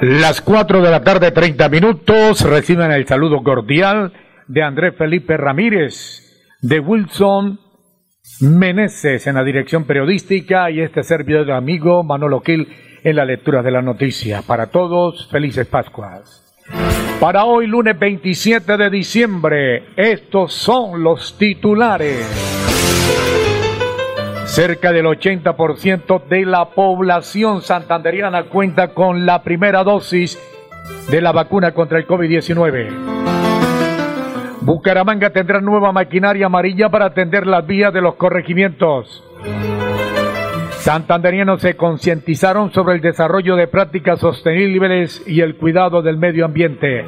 Las 4 de la tarde, 30 minutos. Reciben el saludo cordial de Andrés Felipe Ramírez, de Wilson Meneses en la dirección periodística y este servidor amigo Manolo Quil en la lectura de la noticia. Para todos, felices Pascuas. Para hoy, lunes 27 de diciembre, estos son los titulares. Cerca del 80% de la población santanderiana cuenta con la primera dosis de la vacuna contra el COVID-19. Bucaramanga tendrá nueva maquinaria amarilla para atender las vías de los corregimientos. Santanderianos se concientizaron sobre el desarrollo de prácticas sostenibles y el cuidado del medio ambiente.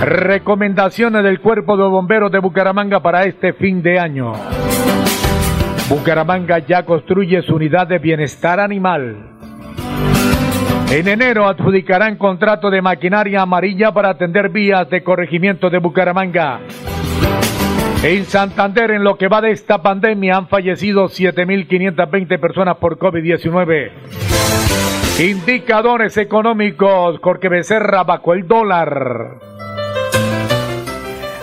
Recomendaciones del Cuerpo de Bomberos de Bucaramanga para este fin de año. Bucaramanga ya construye su unidad de bienestar animal. En enero adjudicarán contrato de maquinaria amarilla para atender vías de corregimiento de Bucaramanga. En Santander, en lo que va de esta pandemia, han fallecido 7.520 personas por COVID-19. Indicadores económicos, Jorge Becerra bajo el dólar.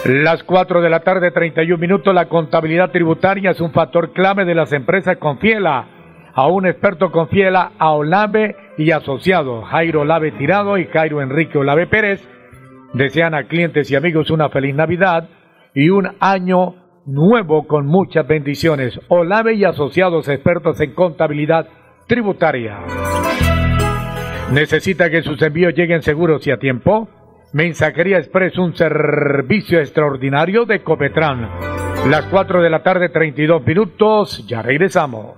Las 4 de la tarde, 31 minutos, la contabilidad tributaria es un factor clave de las empresas Confiela. A un experto Confiela, a Olave y asociado, Jairo Olave Tirado y Jairo Enrique Olave Pérez, desean a clientes y amigos una feliz Navidad y un año nuevo con muchas bendiciones. Olave y asociados expertos en contabilidad tributaria. ¿Necesita que sus envíos lleguen seguros y a tiempo? Mensajería Express, un servicio extraordinario de Copetran. Las 4 de la tarde, 32 minutos, ya regresamos.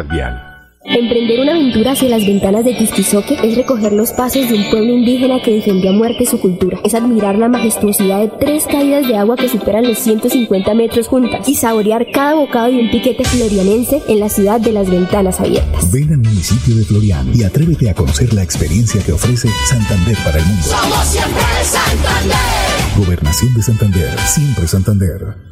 Vial. Emprender una aventura hacia las ventanas de Tistizoque es recoger los pasos de un pueblo indígena que defendió a muerte su cultura. Es admirar la majestuosidad de tres caídas de agua que superan los 150 metros juntas y saborear cada bocado de un piquete florianense en la ciudad de las ventanas abiertas. Ven al municipio de Florian y atrévete a conocer la experiencia que ofrece Santander para el mundo. Somos siempre Santander. Gobernación de Santander, siempre Santander.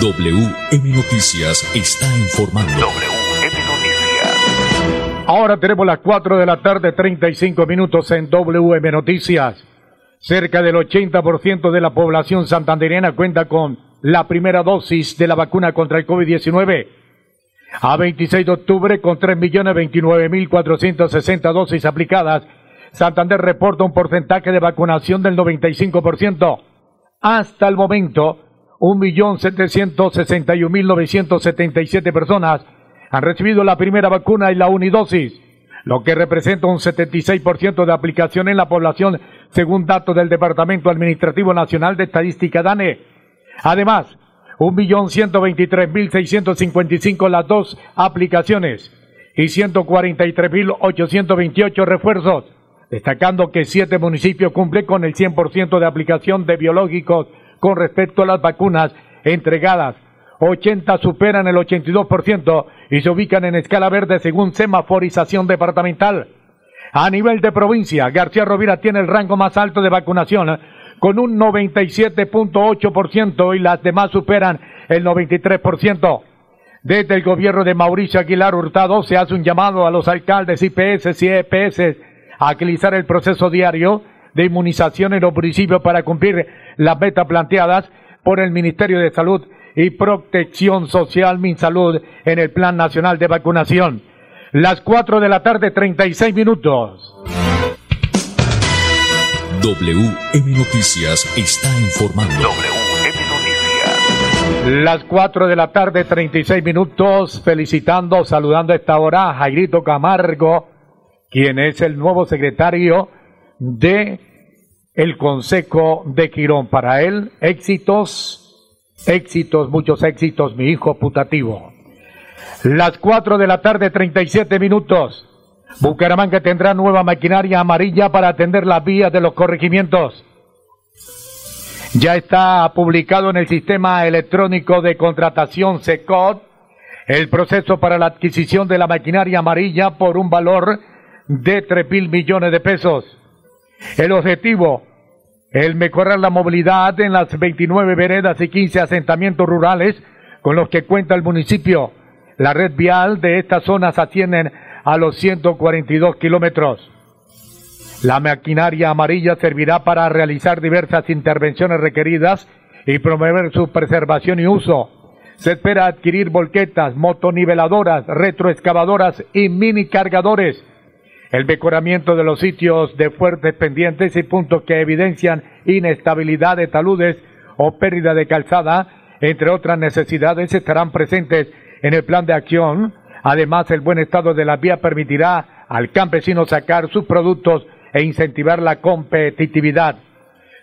WM Noticias está informando. WM Noticias. Ahora tenemos las 4 de la tarde, 35 minutos en WM Noticias. Cerca del 80% de la población santandereana cuenta con la primera dosis de la vacuna contra el COVID-19. A 26 de octubre, con 3.029.460 dosis aplicadas, Santander reporta un porcentaje de vacunación del 95%. Hasta el momento, 1.761.977 personas han recibido la primera vacuna y la unidosis, lo que representa un 76% de aplicación en la población, según datos del Departamento Administrativo Nacional de Estadística DANE. Además, 1.123.655 las dos aplicaciones y 143.828 refuerzos, destacando que siete municipios cumplen con el 100% de aplicación de biológicos con respecto a las vacunas entregadas. 80 superan el 82% y se ubican en escala verde según semaforización departamental. A nivel de provincia, García Rovira tiene el rango más alto de vacunación con un 97.8% y las demás superan el 93%. Desde el gobierno de Mauricio Aguilar Hurtado se hace un llamado a los alcaldes IPS y EPS a agilizar el proceso diario de inmunización en los municipios para cumplir las metas planteadas por el Ministerio de Salud y Protección Social MinSalud en el Plan Nacional de Vacunación. Las 4 de la tarde, 36 minutos. WM Noticias está informando. WM Noticias. Las 4 de la tarde, 36 minutos, felicitando, saludando a esta hora a Jairito Camargo, quien es el nuevo secretario de el Consejo de Quirón. Para él, éxitos, éxitos, muchos éxitos, mi hijo putativo. Las 4 de la tarde, 37 minutos. Bucaramanga tendrá nueva maquinaria amarilla para atender las vías de los corregimientos. Ya está publicado en el sistema electrónico de contratación SECOD el proceso para la adquisición de la maquinaria amarilla por un valor de 3 mil millones de pesos. El objetivo, el mejorar la movilidad en las 29 veredas y 15 asentamientos rurales con los que cuenta el municipio. La red vial de estas zonas ascienden a los 142 kilómetros. La maquinaria amarilla servirá para realizar diversas intervenciones requeridas y promover su preservación y uso. Se espera adquirir volquetas, motoniveladoras, retroexcavadoras y mini cargadores el mejoramiento de los sitios de fuertes pendientes y puntos que evidencian inestabilidad de taludes o pérdida de calzada, entre otras necesidades, estarán presentes en el plan de acción. Además, el buen estado de la vía permitirá al campesino sacar sus productos e incentivar la competitividad.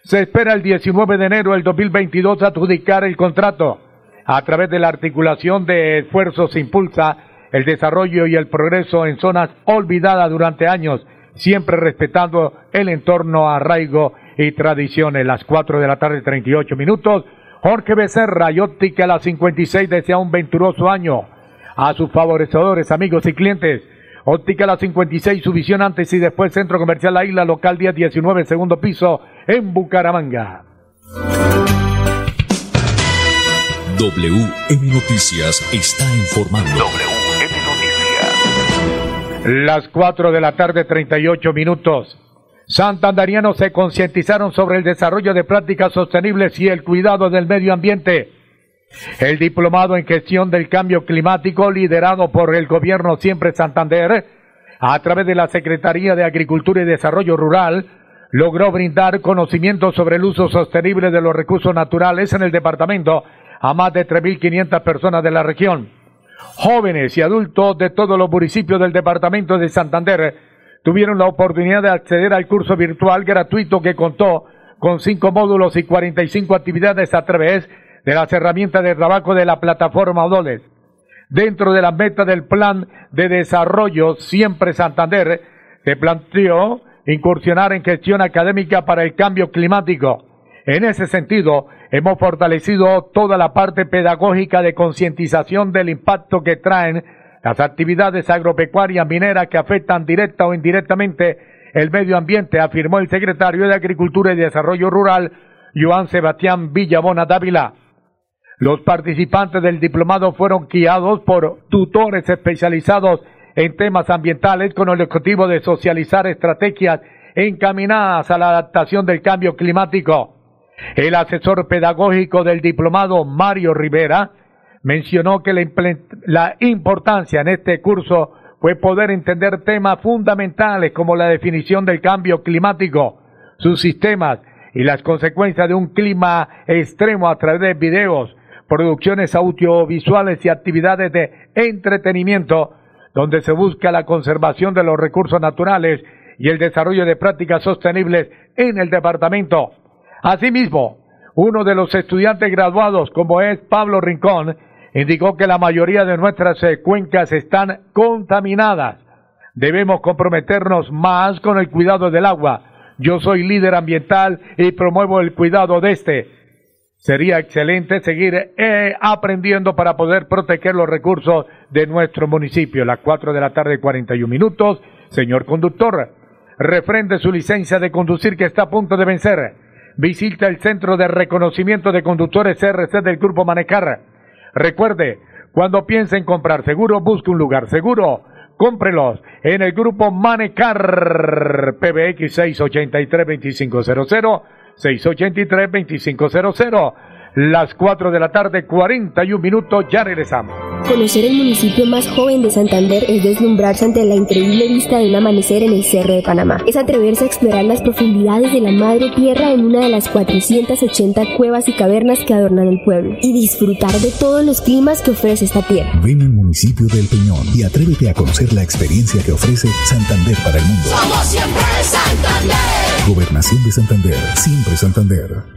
Se espera el 19 de enero del 2022 adjudicar el contrato. A través de la articulación de esfuerzos impulsa el desarrollo y el progreso en zonas olvidadas durante años, siempre respetando el entorno, arraigo y tradiciones. Las 4 de la tarde, 38 minutos. Jorge Becerra y Óptica La 56 desea un venturoso año a sus favorecedores, amigos y clientes. Óptica La 56, su visión antes y después, Centro Comercial La Isla, local día 19, segundo piso, en Bucaramanga. WM Noticias está informando. Las 4 de la tarde, 38 minutos. Santandarianos se concientizaron sobre el desarrollo de prácticas sostenibles y el cuidado del medio ambiente. El diplomado en gestión del cambio climático, liderado por el gobierno Siempre Santander, a través de la Secretaría de Agricultura y Desarrollo Rural, logró brindar conocimiento sobre el uso sostenible de los recursos naturales en el departamento a más de 3.500 personas de la región. Jóvenes y adultos de todos los municipios del departamento de Santander tuvieron la oportunidad de acceder al curso virtual gratuito que contó con cinco módulos y 45 actividades a través de las herramientas de trabajo de la plataforma Odoles. Dentro de la meta del plan de desarrollo Siempre Santander, se planteó incursionar en gestión académica para el cambio climático. En ese sentido, hemos fortalecido toda la parte pedagógica de concientización del impacto que traen las actividades agropecuarias mineras que afectan directa o indirectamente el medio ambiente, afirmó el secretario de Agricultura y Desarrollo Rural, Joan Sebastián Villabona Dávila. Los participantes del diplomado fueron guiados por tutores especializados en temas ambientales con el objetivo de socializar estrategias encaminadas a la adaptación del cambio climático. El asesor pedagógico del diplomado, Mario Rivera, mencionó que la, importancia en este curso fue poder entender temas fundamentales como la definición del cambio climático, sus sistemas y las consecuencias de un clima extremo a través de videos, producciones audiovisuales y actividades de entretenimiento, donde se busca la conservación de los recursos naturales y el desarrollo de prácticas sostenibles en el departamento. Asimismo, uno de los estudiantes graduados, como es Pablo Rincón, indicó que la mayoría de nuestras eh, cuencas están contaminadas. Debemos comprometernos más con el cuidado del agua. Yo soy líder ambiental y promuevo el cuidado de este. Sería excelente seguir eh, aprendiendo para poder proteger los recursos de nuestro municipio. Las 4 de la tarde, 41 minutos. Señor conductor, refrende su licencia de conducir que está a punto de vencer. Visita el Centro de Reconocimiento de Conductores CRC del Grupo Manecar. Recuerde, cuando piense en comprar seguro, busque un lugar seguro. Cómprelos en el Grupo Manecar PBX 683 2500 683-2500. Las 4 de la tarde, 41 minutos, ya regresamos. Conocer el municipio más joven de Santander es deslumbrarse ante la increíble vista de un amanecer en el Cerro de Panamá. Es atreverse a explorar las profundidades de la madre tierra en una de las 480 cuevas y cavernas que adornan el pueblo y disfrutar de todos los climas que ofrece esta tierra. Ven al municipio del Peñón y atrévete a conocer la experiencia que ofrece Santander para el mundo. Somos siempre Santander. Gobernación de Santander, siempre Santander.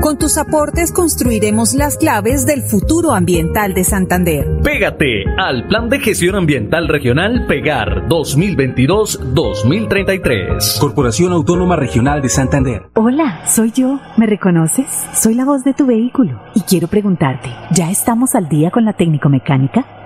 Con tus aportes construiremos las claves del futuro ambiental de Santander. Pégate al Plan de Gestión Ambiental Regional Pegar 2022-2033. Corporación Autónoma Regional de Santander. Hola, soy yo. ¿Me reconoces? Soy la voz de tu vehículo. Y quiero preguntarte, ¿ya estamos al día con la técnico mecánica?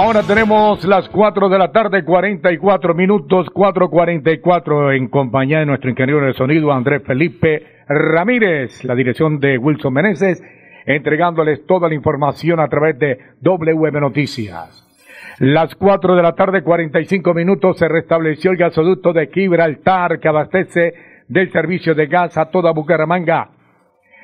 Ahora tenemos las 4 de la tarde, 44 minutos, 4.44 en compañía de nuestro ingeniero de sonido Andrés Felipe Ramírez, la dirección de Wilson Meneses, entregándoles toda la información a través de WM Noticias. Las 4 de la tarde, 45 minutos, se restableció el gasoducto de Gibraltar que abastece del servicio de gas a toda Bucaramanga.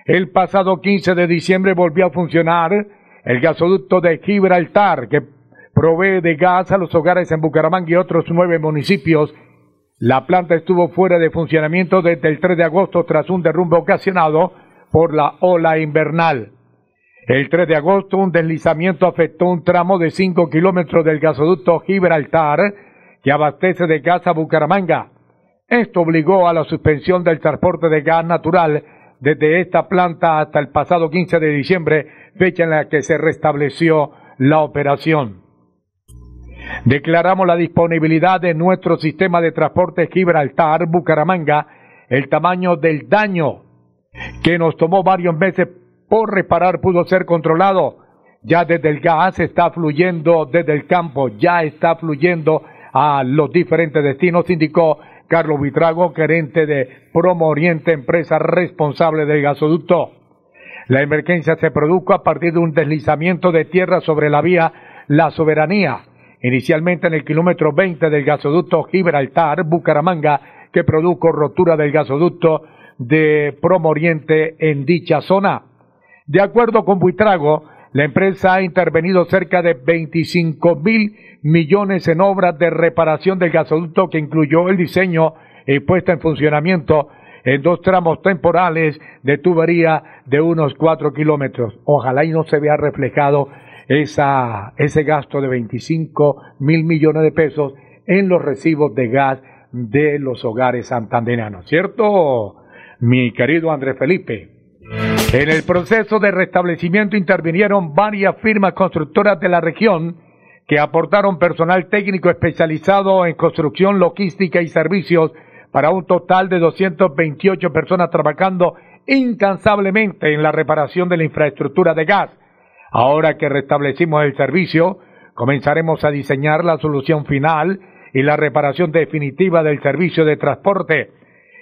El pasado 15 de diciembre volvió a funcionar el gasoducto de Gibraltar que provee de gas a los hogares en Bucaramanga y otros nueve municipios. La planta estuvo fuera de funcionamiento desde el 3 de agosto tras un derrumbe ocasionado por la ola invernal. El 3 de agosto un deslizamiento afectó un tramo de 5 kilómetros del gasoducto Gibraltar que abastece de gas a Bucaramanga. Esto obligó a la suspensión del transporte de gas natural desde esta planta hasta el pasado 15 de diciembre, fecha en la que se restableció la operación. Declaramos la disponibilidad de nuestro sistema de transporte Gibraltar Bucaramanga, el tamaño del daño que nos tomó varios meses por reparar pudo ser controlado. Ya desde el gas está fluyendo desde el campo, ya está fluyendo a los diferentes destinos, indicó Carlos Vitrago, gerente de Promo Oriente, empresa responsable del gasoducto. La emergencia se produjo a partir de un deslizamiento de tierra sobre la vía La Soberanía, inicialmente en el kilómetro 20 del gasoducto Gibraltar, Bucaramanga, que produjo rotura del gasoducto de Promo Oriente en dicha zona. De acuerdo con Buitrago, la empresa ha intervenido cerca de 25 mil millones en obras de reparación del gasoducto que incluyó el diseño y puesta en funcionamiento en dos tramos temporales de tubería de unos cuatro kilómetros. Ojalá y no se vea reflejado esa, ese gasto de 25 mil millones de pesos en los recibos de gas de los hogares santanderianos, ¿cierto? Mi querido Andrés Felipe. En el proceso de restablecimiento intervinieron varias firmas constructoras de la región que aportaron personal técnico especializado en construcción, logística y servicios para un total de 228 personas trabajando incansablemente en la reparación de la infraestructura de gas. Ahora que restablecimos el servicio, comenzaremos a diseñar la solución final y la reparación definitiva del servicio de transporte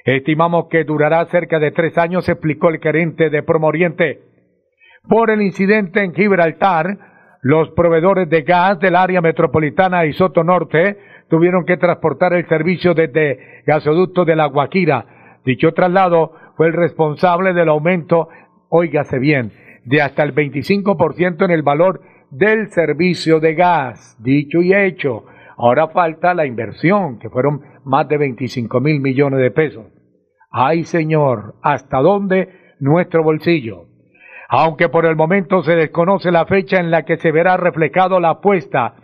Estimamos que durará cerca de tres años, explicó el gerente de Promoriente. Por el incidente en Gibraltar, los proveedores de gas del área metropolitana y Soto Norte tuvieron que transportar el servicio desde gasoducto de la Guajira. Dicho traslado fue el responsable del aumento, óigase bien, de hasta el 25% en el valor del servicio de gas. Dicho y hecho, ahora falta la inversión, que fueron más de 25 mil millones de pesos. Ay Señor, ¿hasta dónde nuestro bolsillo? Aunque por el momento se desconoce la fecha en la que se verá reflejado la apuesta,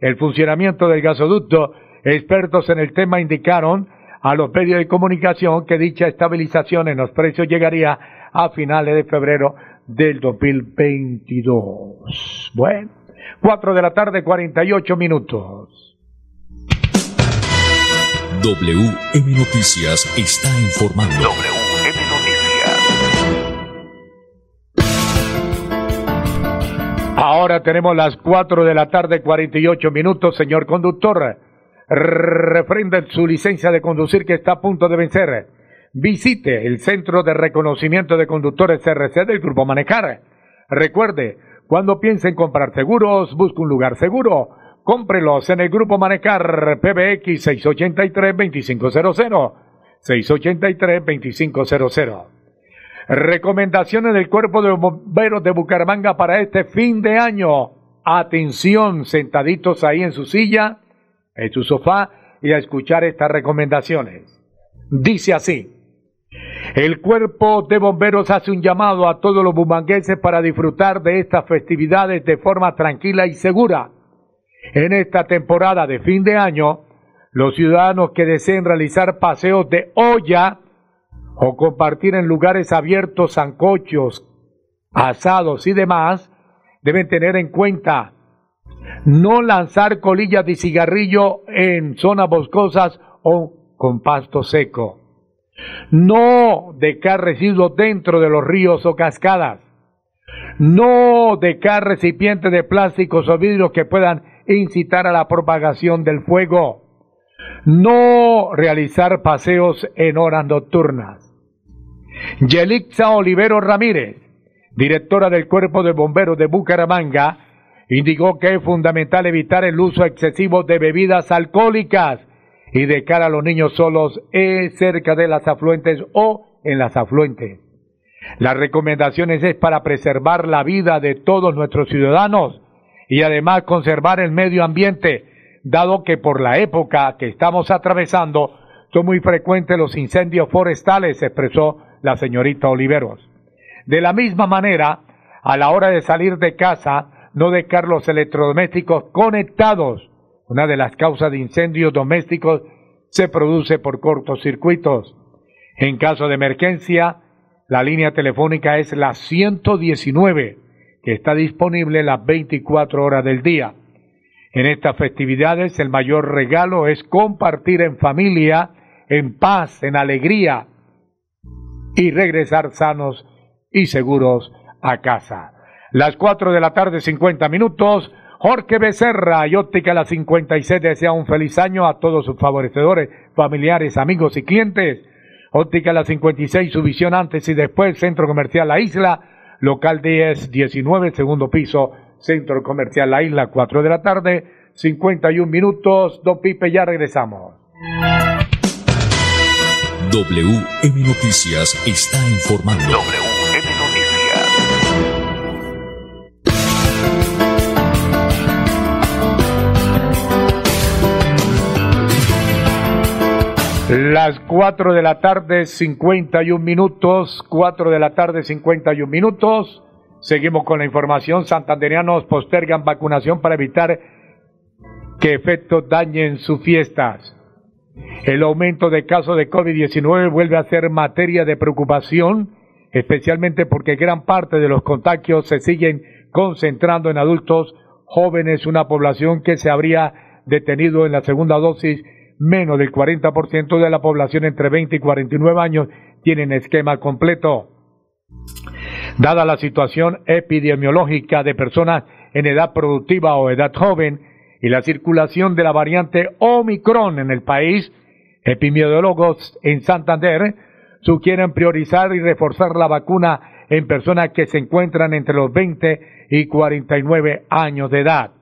el funcionamiento del gasoducto, expertos en el tema indicaron a los medios de comunicación que dicha estabilización en los precios llegaría a finales de febrero del 2022. Bueno, 4 de la tarde, 48 minutos. WM Noticias está informando. WM Noticias. Ahora tenemos las 4 de la tarde, 48 minutos, señor conductor. Refrenda su licencia de conducir que está a punto de vencer. Visite el Centro de Reconocimiento de Conductores CRC del Grupo Manejar. Recuerde, cuando piense en comprar seguros, busque un lugar seguro Cómprelos en el Grupo Manecar PBX 683-2500. 683-2500. Recomendaciones del Cuerpo de Bomberos de Bucaramanga para este fin de año. Atención, sentaditos ahí en su silla, en su sofá y a escuchar estas recomendaciones. Dice así. El cuerpo de bomberos hace un llamado a todos los bumangueses para disfrutar de estas festividades de forma tranquila y segura en esta temporada de fin de año, los ciudadanos que deseen realizar paseos de olla o compartir en lugares abiertos zancochos, asados y demás, deben tener en cuenta no lanzar colillas de cigarrillo en zonas boscosas o con pasto seco. No dejar residuos dentro de los ríos o cascadas. No dejar recipientes de plásticos o vidrios que puedan incitar a la propagación del fuego, no realizar paseos en horas nocturnas. Yelixa Olivero Ramírez, directora del Cuerpo de Bomberos de Bucaramanga, indicó que es fundamental evitar el uso excesivo de bebidas alcohólicas y de cara a los niños solos eh, cerca de las afluentes o en las afluentes. Las recomendaciones es para preservar la vida de todos nuestros ciudadanos y además conservar el medio ambiente, dado que por la época que estamos atravesando son muy frecuentes los incendios forestales, expresó la señorita Oliveros. De la misma manera, a la hora de salir de casa, no dejar los electrodomésticos conectados. Una de las causas de incendios domésticos se produce por cortocircuitos. En caso de emergencia, la línea telefónica es la 119, que está disponible las 24 horas del día. En estas festividades el mayor regalo es compartir en familia, en paz, en alegría y regresar sanos y seguros a casa. Las 4 de la tarde, 50 minutos. Jorge Becerra y Óptica La 56 desea un feliz año a todos sus favorecedores, familiares, amigos y clientes. Óptica La 56, su visión antes y después, Centro Comercial La Isla, local 10, 19, segundo piso, Centro Comercial La Isla, 4 de la tarde, 51 minutos. Don Pipe, ya regresamos. WM Noticias está informando. Las 4 de la tarde, 51 minutos. 4 de la tarde, 51 minutos. Seguimos con la información. Santanderianos postergan vacunación para evitar que efectos dañen sus fiestas. El aumento de casos de COVID-19 vuelve a ser materia de preocupación, especialmente porque gran parte de los contagios se siguen concentrando en adultos jóvenes, una población que se habría detenido en la segunda dosis menos del 40% de la población entre 20 y 49 años tienen esquema completo. Dada la situación epidemiológica de personas en edad productiva o edad joven y la circulación de la variante Omicron en el país, epidemiólogos en Santander sugieren priorizar y reforzar la vacuna en personas que se encuentran entre los 20 y 49 años de edad.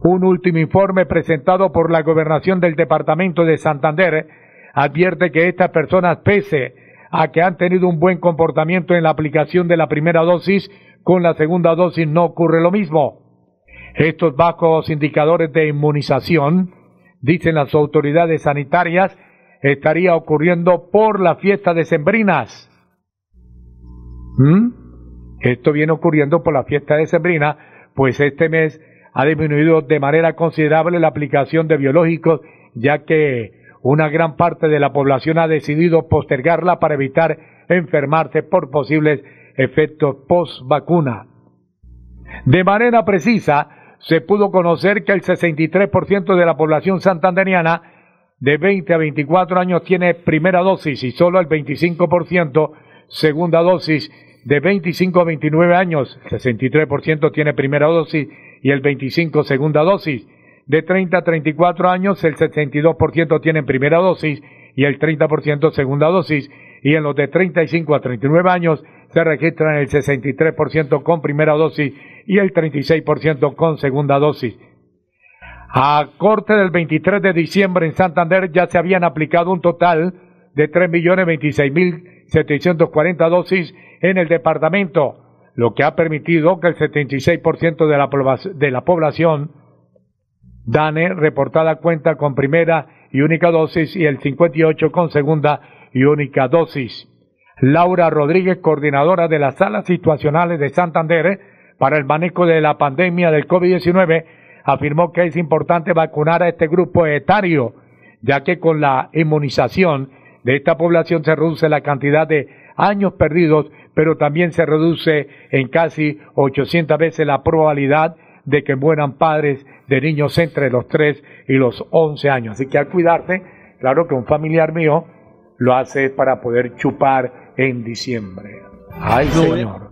Un último informe presentado por la gobernación del departamento de Santander advierte que estas personas, pese a que han tenido un buen comportamiento en la aplicación de la primera dosis, con la segunda dosis no ocurre lo mismo. Estos bajos indicadores de inmunización, dicen las autoridades sanitarias, estaría ocurriendo por la fiesta de Sembrinas. ¿Mm? Esto viene ocurriendo por la fiesta de Sembrina, pues este mes ha disminuido de manera considerable la aplicación de biológicos, ya que una gran parte de la población ha decidido postergarla para evitar enfermarse por posibles efectos post vacuna. De manera precisa, se pudo conocer que el 63% de la población santanderiana de 20 a 24 años tiene primera dosis y solo el 25% segunda dosis de 25 a 29 años, 63% tiene primera dosis y el 25 segunda dosis. De 30 a 34 años, el 62% tienen primera dosis y el 30% segunda dosis. Y en los de 35 a 39 años se registran el 63% con primera dosis y el 36% con segunda dosis. A corte del 23 de diciembre en Santander ya se habían aplicado un total de 3.026.740 dosis en el departamento lo que ha permitido que el 76% de la, de la población DANE reportada cuenta con primera y única dosis y el 58% con segunda y única dosis. Laura Rodríguez, coordinadora de las salas situacionales de Santander para el manejo de la pandemia del COVID-19, afirmó que es importante vacunar a este grupo etario, ya que con la inmunización de esta población se reduce la cantidad de años perdidos pero también se reduce en casi 800 veces la probabilidad de que mueran padres de niños entre los 3 y los 11 años. Así que al cuidarte, claro que un familiar mío lo hace para poder chupar en diciembre. Ay, Señor.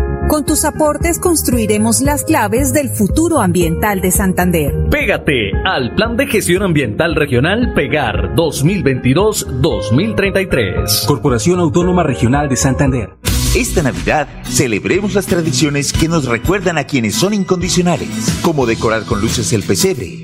Con tus aportes construiremos las claves del futuro ambiental de Santander. Pégate al Plan de Gestión Ambiental Regional Pegar 2022-2033. Corporación Autónoma Regional de Santander. Esta Navidad celebremos las tradiciones que nos recuerdan a quienes son incondicionales, como decorar con luces el pesebre,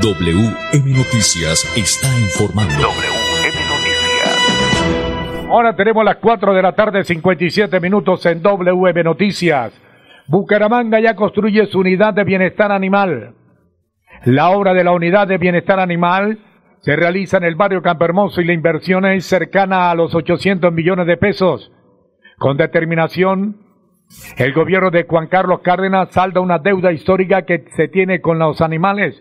WM Noticias está informando. Ahora tenemos las 4 de la tarde, 57 minutos en WM Noticias. Bucaramanga ya construye su unidad de bienestar animal. La obra de la unidad de bienestar animal se realiza en el barrio Campermoso y la inversión es cercana a los 800 millones de pesos. Con determinación, el gobierno de Juan Carlos Cárdenas salda una deuda histórica que se tiene con los animales.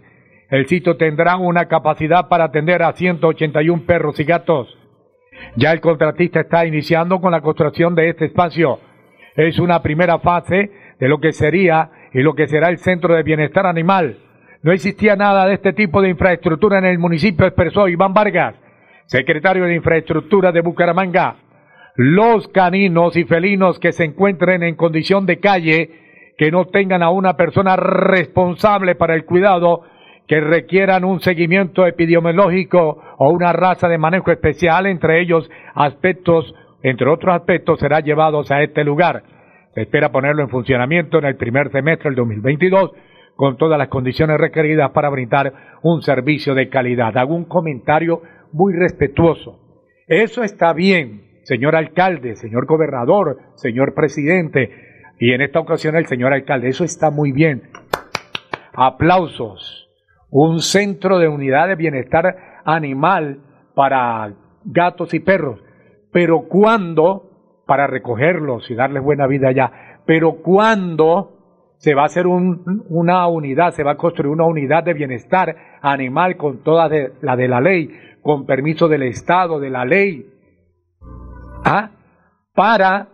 El sitio tendrá una capacidad para atender a 181 perros y gatos. Ya el contratista está iniciando con la construcción de este espacio. Es una primera fase de lo que sería y lo que será el Centro de Bienestar Animal. No existía nada de este tipo de infraestructura en el municipio, expresó Iván Vargas, secretario de Infraestructura de Bucaramanga. Los caninos y felinos que se encuentren en condición de calle, que no tengan a una persona responsable para el cuidado, que requieran un seguimiento epidemiológico o una raza de manejo especial, entre ellos aspectos, entre otros aspectos, será llevados a este lugar. Se espera ponerlo en funcionamiento en el primer semestre del 2022 con todas las condiciones requeridas para brindar un servicio de calidad. Hago un comentario muy respetuoso. Eso está bien, señor alcalde, señor gobernador, señor presidente, y en esta ocasión el señor alcalde. Eso está muy bien. Aplausos. Un centro de unidad de bienestar animal para gatos y perros. Pero cuando, para recogerlos y darles buena vida allá, pero cuando se va a hacer un, una unidad, se va a construir una unidad de bienestar animal con toda de, la de la ley, con permiso del Estado, de la ley, ¿ah? para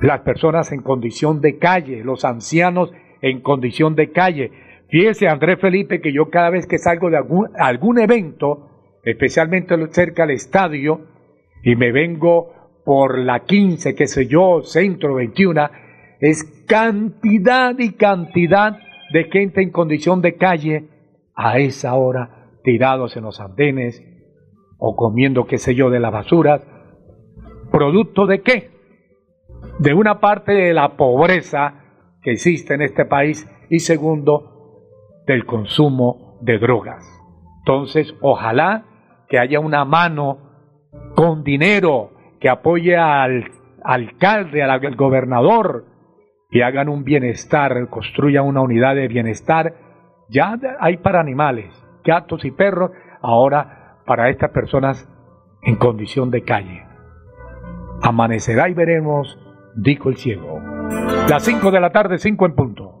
las personas en condición de calle, los ancianos en condición de calle. Fíjese, Andrés Felipe, que yo cada vez que salgo de algún, algún evento, especialmente cerca del estadio, y me vengo por la 15, qué sé yo, centro 21, es cantidad y cantidad de gente en condición de calle a esa hora, tirados en los andenes o comiendo, qué sé yo, de la basura. ¿Producto de qué? de una parte de la pobreza que existe en este país y segundo, del consumo de drogas. Entonces, ojalá que haya una mano con dinero que apoye al alcalde, al gobernador, y hagan un bienestar, construyan una unidad de bienestar. Ya hay para animales, gatos y perros, ahora para estas personas en condición de calle. Amanecerá y veremos, dijo el ciego. Las 5 de la tarde, 5 en punto.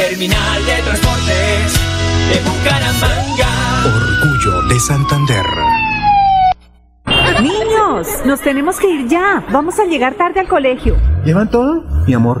Terminal de Transportes de Bucaramanga. Orgullo de Santander. Niños, nos tenemos que ir ya. Vamos a llegar tarde al colegio. ¿Llevan todo? Mi amor,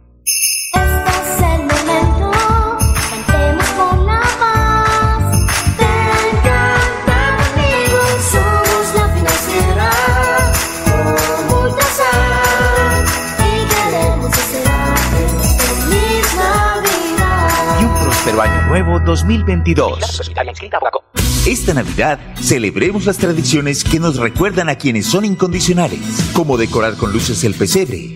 2022. Esta Navidad celebremos las tradiciones que nos recuerdan a quienes son incondicionales, como decorar con luces el pesebre,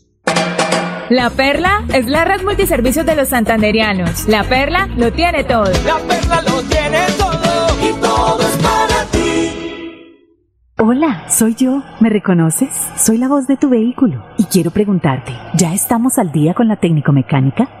La Perla es la red multiservicios de los santanderianos. La Perla lo tiene todo. La perla lo tiene todo y todo es para ti. Hola, soy yo. ¿Me reconoces? Soy la voz de tu vehículo y quiero preguntarte, ¿ya estamos al día con la técnico mecánica?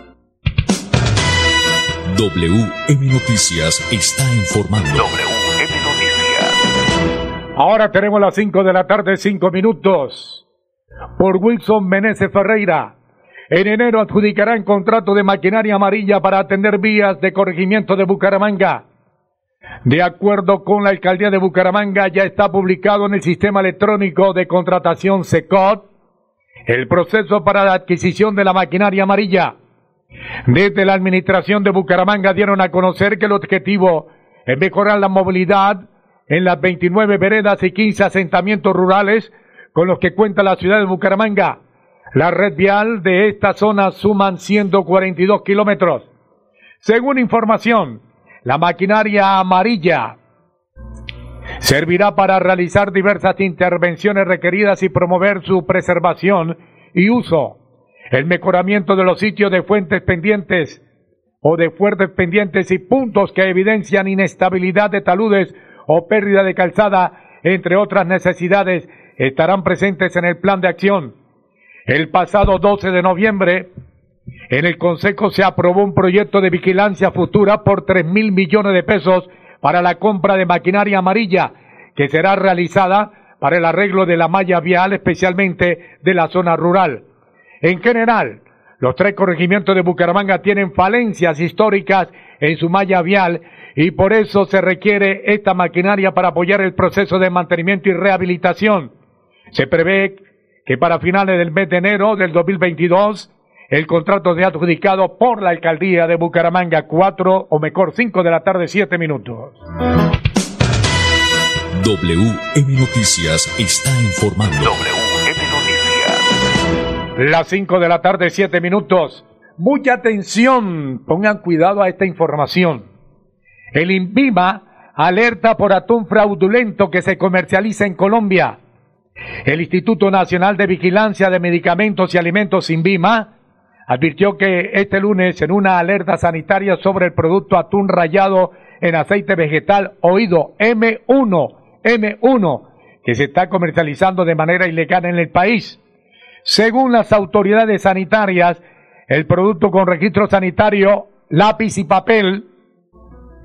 WM Noticias está informando. Ahora tenemos las 5 de la tarde, 5 minutos. Por Wilson Meneses Ferreira. En enero adjudicarán contrato de maquinaria amarilla para atender vías de corregimiento de Bucaramanga. De acuerdo con la alcaldía de Bucaramanga, ya está publicado en el sistema electrónico de contratación SECOT el proceso para la adquisición de la maquinaria amarilla. Desde la administración de Bucaramanga dieron a conocer que el objetivo es mejorar la movilidad en las 29 veredas y 15 asentamientos rurales con los que cuenta la ciudad de Bucaramanga. La red vial de esta zona suman 142 kilómetros. Según información, la maquinaria amarilla servirá para realizar diversas intervenciones requeridas y promover su preservación y uso el mejoramiento de los sitios de fuentes pendientes o de fuertes pendientes y puntos que evidencian inestabilidad de taludes o pérdida de calzada, entre otras necesidades, estarán presentes en el plan de acción. El pasado 12 de noviembre, en el Consejo se aprobó un proyecto de vigilancia futura por 3 mil millones de pesos para la compra de maquinaria amarilla, que será realizada para el arreglo de la malla vial, especialmente de la zona rural. En general, los tres corregimientos de Bucaramanga tienen falencias históricas en su malla vial y por eso se requiere esta maquinaria para apoyar el proceso de mantenimiento y rehabilitación. Se prevé que para finales del mes de enero del 2022 el contrato sea adjudicado por la alcaldía de Bucaramanga, cuatro o mejor cinco de la tarde, siete minutos. WM Noticias está informando. Las 5 de la tarde, 7 minutos. Mucha atención, pongan cuidado a esta información. El INVIMA alerta por atún fraudulento que se comercializa en Colombia. El Instituto Nacional de Vigilancia de Medicamentos y Alimentos INVIMA advirtió que este lunes en una alerta sanitaria sobre el producto atún rayado en aceite vegetal oído M1, M1, que se está comercializando de manera ilegal en el país. Según las autoridades sanitarias, el producto con registro sanitario, lápiz y papel,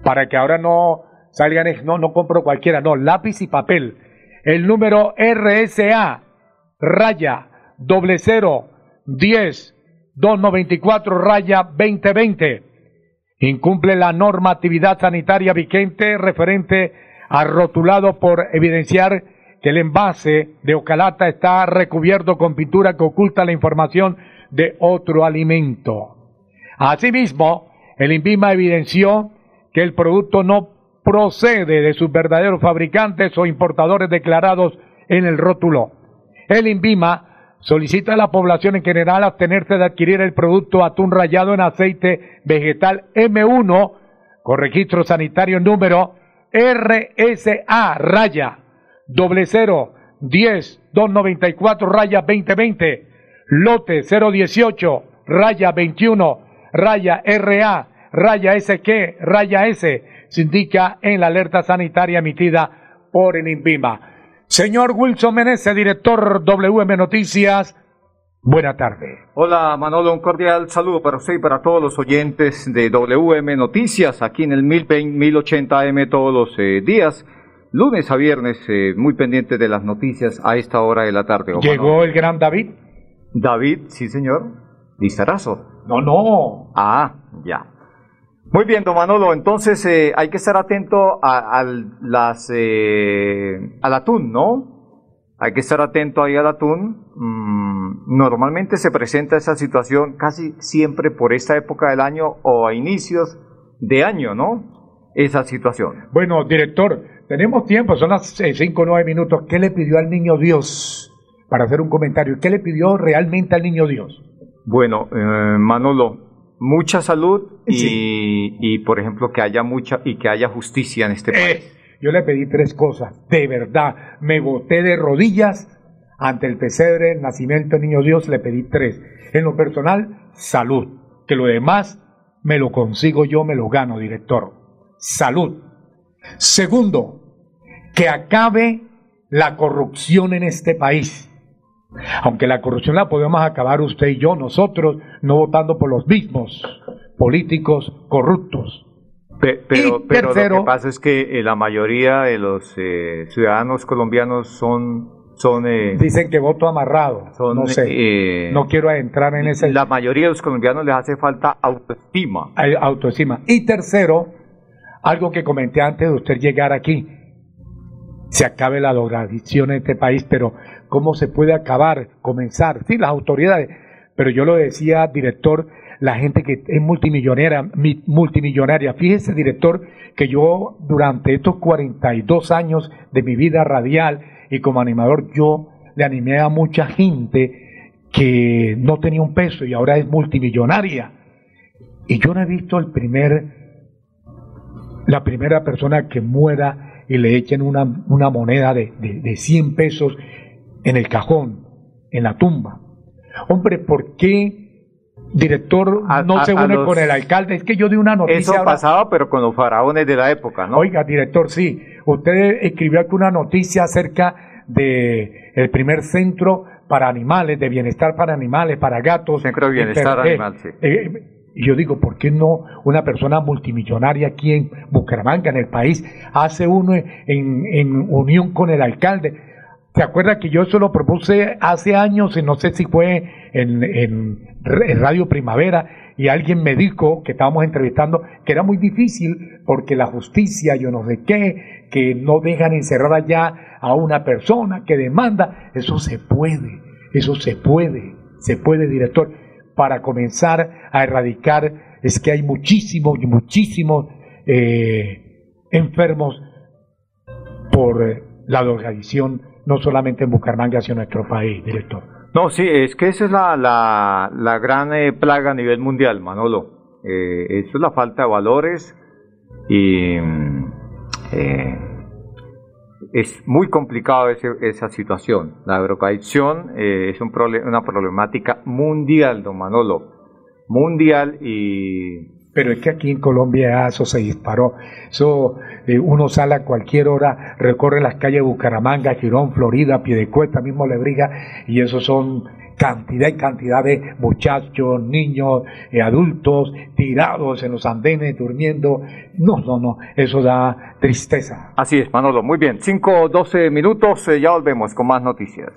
para que ahora no salgan, no, no compro cualquiera, no, lápiz y papel. El número RSA, raya, doble cero, diez, dos raya 2020. Incumple la normatividad sanitaria vigente referente a rotulado por evidenciar que el envase de Ocalata está recubierto con pintura que oculta la información de otro alimento. Asimismo, el INVIMA evidenció que el producto no procede de sus verdaderos fabricantes o importadores declarados en el rótulo. El INVIMA solicita a la población en general abstenerse de adquirir el producto atún rayado en aceite vegetal M1 con registro sanitario número RSA raya doble cero diez dos noventa y cuatro raya veinte veinte lote 018 raya 21 raya RA raya SQ raya S se indica en la alerta sanitaria emitida por el INVIMA. Señor Wilson Meneses, director WM Noticias, buena tarde. Hola Manolo, un cordial saludo para usted y para todos los oyentes de WM Noticias, aquí en el 1020, 1080 AM todos los eh, días, lunes a viernes, eh, muy pendiente de las noticias a esta hora de la tarde. ¿o ¿Llegó el gran David? David, sí señor, Lizarazo. No, no. Ah, ya. Muy bien, don Manolo, entonces eh, hay que estar atento a, las, eh, al atún, ¿no? Hay que estar atento ahí al atún. Mm, normalmente se presenta esa situación casi siempre por esta época del año o a inicios de año, ¿no? Esa situación. Bueno, director, tenemos tiempo, son las 5 o 9 minutos. ¿Qué le pidió al niño Dios para hacer un comentario? ¿Qué le pidió realmente al niño Dios? Bueno, eh, Manolo, mucha salud y, por ejemplo que haya mucha y que haya justicia en este eh, país. Yo le pedí tres cosas, de verdad, me boté de rodillas ante el pesebre, el nacimiento del niño Dios, le pedí tres. En lo personal, salud, que lo demás me lo consigo yo, me lo gano, director. Salud. Segundo, que acabe la corrupción en este país. Aunque la corrupción la podemos acabar usted y yo, nosotros, no votando por los mismos políticos corruptos. pero, pero lo que pasa es que eh, la mayoría de los eh, ciudadanos colombianos son... son eh, Dicen que voto amarrado. no sé. no quiero entrar en ese... La mayoría de los colombianos les hace falta autoestima. Autoestima. Y tercero, algo que comenté antes de usted llegar aquí. Se acabe la drogadicción en este país, pero ¿cómo se puede acabar? Comenzar. Sí, las autoridades. Pero yo lo decía, director, la gente que es multimillonaria, multimillonaria. Fíjese, director, que yo durante estos 42 años de mi vida radial y como animador, yo le animé a mucha gente que no tenía un peso y ahora es multimillonaria. Y yo no he visto el primer la primera persona que muera y le echen una, una moneda de, de, 100 pesos en el cajón, en la tumba. Hombre, ¿por qué, director, no se une con el alcalde? Es que yo di una noticia. Eso pasaba, pero con los faraones de la época, ¿no? Oiga, director, sí. Usted escribió aquí una noticia acerca de el primer centro para animales, de bienestar para animales, para gatos. Centro de bienestar animal, sí. Eh, y yo digo, ¿por qué no una persona multimillonaria aquí en Bucaramanga, en el país, hace uno en, unión con el alcalde? ¿Se acuerda que yo eso lo propuse hace años, y no sé si fue en, en, Radio Primavera, y alguien me dijo, que estábamos entrevistando, que era muy difícil porque la justicia, yo no sé qué, que no dejan encerrada ya a una persona que demanda, eso se puede, eso se puede, se puede, director para comenzar a erradicar es que hay muchísimos y muchísimos eh, enfermos por eh, la drogadicción, no solamente en Bucaramanga, sino en nuestro país, director. No, sí, es que esa es la, la, gran eh, plaga a nivel mundial, Manolo. eso es la falta de valores y mm, es muy complicado esa situación. La drogadicción eh, es un una problemática mundial, don Manolo. Mundial y... Pero es que aquí en Colombia eso se disparó. Eso, eh, uno sale a cualquier hora, recorre las calles de Bucaramanga, Girón, Florida, Piedecuesta, mismo Lebriga, y esos son cantidad y cantidad de muchachos, niños, eh, adultos tirados en los andenes durmiendo. No, no, no, eso da tristeza. Así es, Manolo, muy bien. 5, 12 minutos, eh, ya volvemos con más noticias.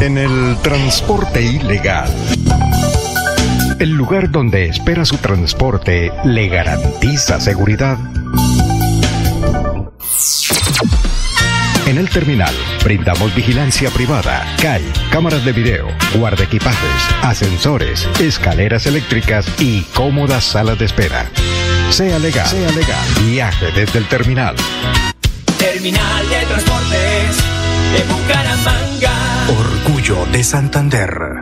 En el transporte ilegal. El lugar donde espera su transporte le garantiza seguridad. En el terminal brindamos vigilancia privada, CAI, cámaras de video, guarda equipajes, ascensores, escaleras eléctricas y cómodas salas de espera. Sea legal, sea legal. Viaje desde el terminal. Terminal de Transportes de Bucaramanga. Orgullo de Santander.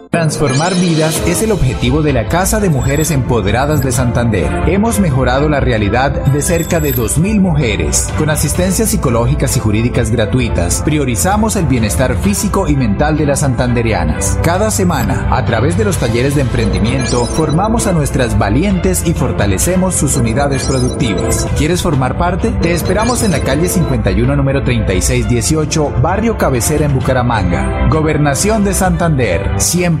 Transformar vidas es el objetivo de la Casa de Mujeres Empoderadas de Santander. Hemos mejorado la realidad de cerca de 2.000 mujeres. Con asistencias psicológicas y jurídicas gratuitas, priorizamos el bienestar físico y mental de las santanderianas. Cada semana, a través de los talleres de emprendimiento, formamos a nuestras valientes y fortalecemos sus unidades productivas. ¿Quieres formar parte? Te esperamos en la calle 51, número 3618, Barrio Cabecera en Bucaramanga. Gobernación de Santander. Siempre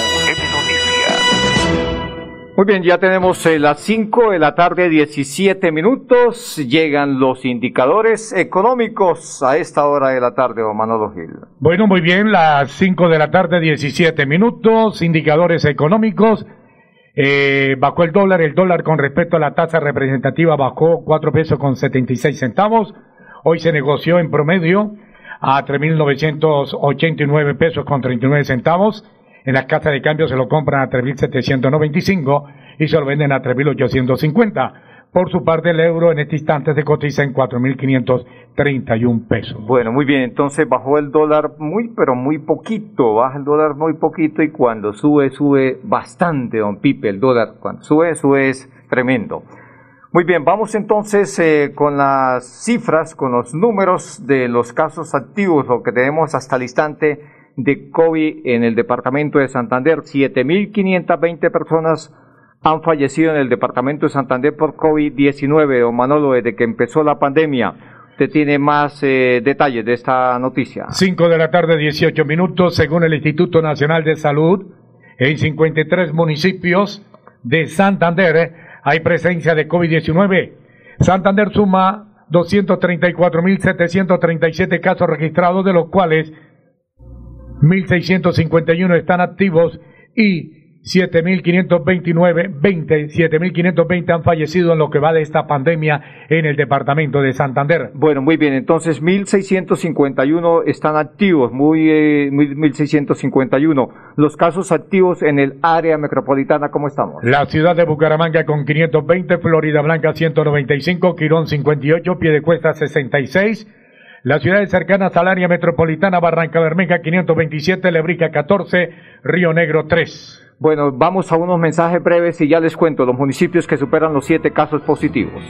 Muy bien, ya tenemos eh, las 5 de la tarde, 17 minutos. Llegan los indicadores económicos a esta hora de la tarde, don Manolo Gil. Bueno, muy bien, las 5 de la tarde, 17 minutos. Indicadores económicos. Eh, bajó el dólar, el dólar con respecto a la tasa representativa bajó 4 pesos con 76 centavos. Hoy se negoció en promedio a 3.989 pesos con 39 centavos. En las casas de cambio se lo compran a 3.795 y se lo venden a 3.850. Por su parte, el euro en este instante se cotiza en 4.531 pesos. Bueno, muy bien, entonces bajó el dólar muy, pero muy poquito, baja el dólar muy poquito y cuando sube, sube bastante, don Pipe, el dólar, cuando sube, sube es tremendo. Muy bien, vamos entonces eh, con las cifras, con los números de los casos activos, lo que tenemos hasta el instante de COVID en el departamento de Santander. 7.520 personas han fallecido en el departamento de Santander por COVID-19, don Manolo, desde que empezó la pandemia. Usted tiene más eh, detalles de esta noticia. 5 de la tarde, 18 minutos, según el Instituto Nacional de Salud, en 53 municipios de Santander eh, hay presencia de COVID-19. Santander suma 234.737 casos registrados, de los cuales 1.651 están activos y 7.529, 20, 7.520 han fallecido en lo que va de esta pandemia en el departamento de Santander. Bueno, muy bien, entonces 1.651 están activos, muy, eh, 1.651. Los casos activos en el área metropolitana, ¿cómo estamos? La ciudad de Bucaramanga con 520, Florida Blanca 195, Quirón 58, Piedecuesta 66, las ciudades cercanas al área metropolitana, Barranca Bermeja 527, Lebrica 14, Río Negro 3. Bueno, vamos a unos mensajes breves y ya les cuento los municipios que superan los siete casos positivos.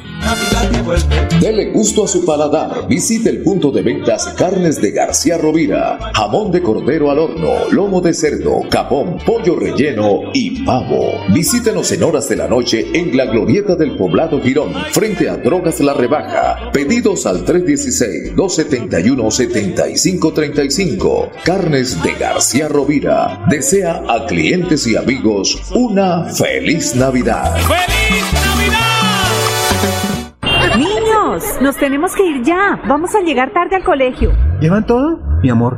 Dele gusto a su paladar. Visite el punto de ventas Carnes de García Rovira. Jamón de cordero al horno, lomo de cerdo, capón, pollo relleno y pavo. Visítenos en horas de la noche en la glorieta del poblado Girón, frente a Drogas La Rebaja. Pedidos al 316-271-7535. Carnes de García Rovira. Desea a clientes y amigos una feliz Navidad. Niños, nos tenemos que ir ya. Vamos a llegar tarde al colegio. ¿Llevan todo? Mi amor,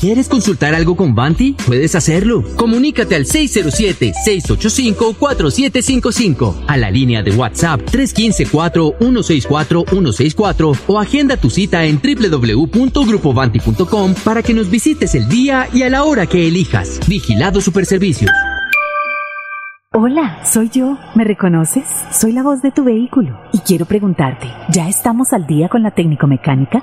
¿Quieres consultar algo con Banti? Puedes hacerlo. Comunícate al 607-685-4755, a la línea de WhatsApp 315-4164-164 o agenda tu cita en www.grupobanti.com para que nos visites el día y a la hora que elijas. Vigilado Superservicios. Hola, soy yo. ¿Me reconoces? Soy la voz de tu vehículo y quiero preguntarte, ¿ya estamos al día con la técnico mecánica?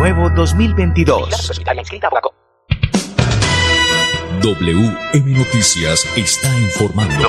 Nuevo 2022. WM Noticias está informando.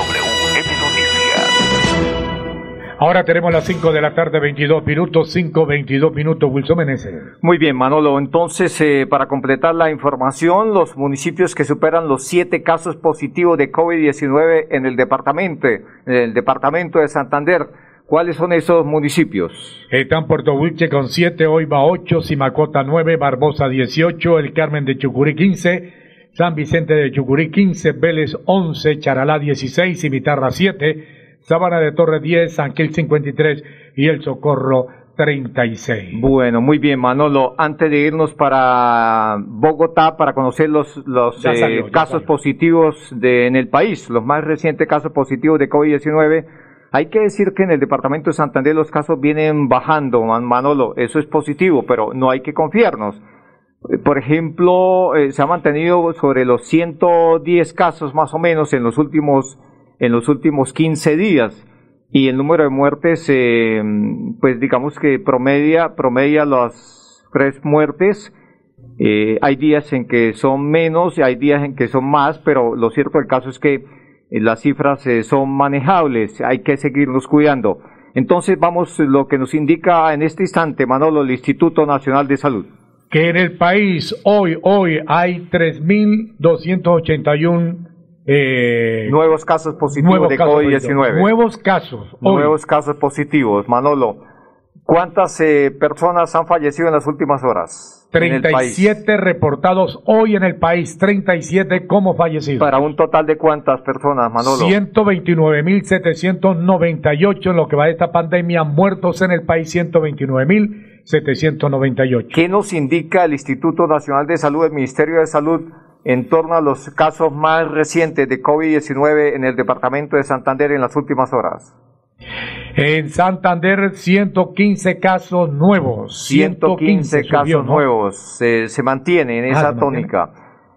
Ahora tenemos las 5 de la tarde, 22 minutos, 5, 22 minutos, Wilson Meneses. Muy bien, Manolo. Entonces, eh, para completar la información, los municipios que superan los siete casos positivos de COVID-19 en el departamento, en el departamento de Santander. ¿Cuáles son esos municipios? Están Puerto Wilche con 7, Oiva 8, Simacota 9, Barbosa 18, El Carmen de Chucurí 15, San Vicente de Chucurí 15, Vélez 11, Charalá 16, Cimitarra 7, Sabana de Torre 10, San Gil 53 y El Socorro 36. Bueno, muy bien, Manolo. Antes de irnos para Bogotá para conocer los, los eh, salió, ya casos positivos de, en el país, los más recientes casos positivos de COVID-19, hay que decir que en el departamento de Santander los casos vienen bajando, Man- Manolo. Eso es positivo, pero no hay que confiarnos. Eh, Por ejemplo, eh, se ha mantenido sobre los 110 casos más o menos en los últimos, en los últimos 15 días. Y el número de muertes, eh, pues digamos que promedia, promedia las tres muertes. Eh, hay días en que son menos y hay días en que son más, pero lo cierto del caso es que las cifras eh, son manejables, hay que seguirnos cuidando. Entonces vamos, lo que nos indica en este instante, Manolo, el Instituto Nacional de Salud. que en el país hoy, hoy hay 3.281 eh, nuevos casos positivos de COVID-19. Nuevos casos. Nuevos casos positivos. Manolo, ¿cuántas eh, personas han fallecido en las últimas horas? 37 reportados hoy en el país, 37 como fallecidos. ¿Para un total de cuántas personas, Manolo? 129.798 en lo que va de esta pandemia, muertos en el país 129.798. ¿Qué nos indica el Instituto Nacional de Salud, el Ministerio de Salud, en torno a los casos más recientes de COVID-19 en el departamento de Santander en las últimas horas? En Santander, 115 casos nuevos. 115, casos nuevos. Se, se, mantiene en ah, esa tónica.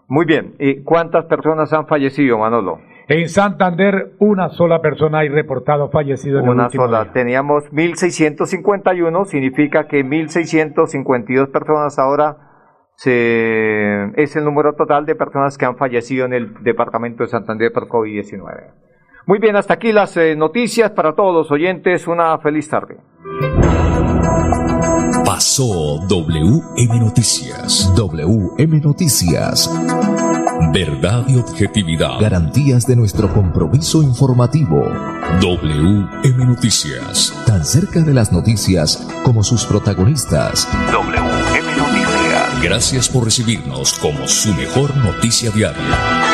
Muy bien. ¿Y cuántas personas han fallecido, Manolo? En Santander, una sola persona ha reportado fallecido en Una el último sola. Teníamos 1.651, significa que 1.652 personas ahora se, es el número total de personas que han fallecido en el departamento de Santander por COVID-19. Muy bien, hasta aquí las eh, noticias para todos los oyentes. Una feliz tarde. Pasó WM Noticias. WM Noticias. Verdad y objetividad. Garantías de nuestro compromiso informativo. WM Noticias. Tan cerca de las noticias como sus protagonistas. WM Noticias. Gracias por recibirnos como su mejor noticia diaria.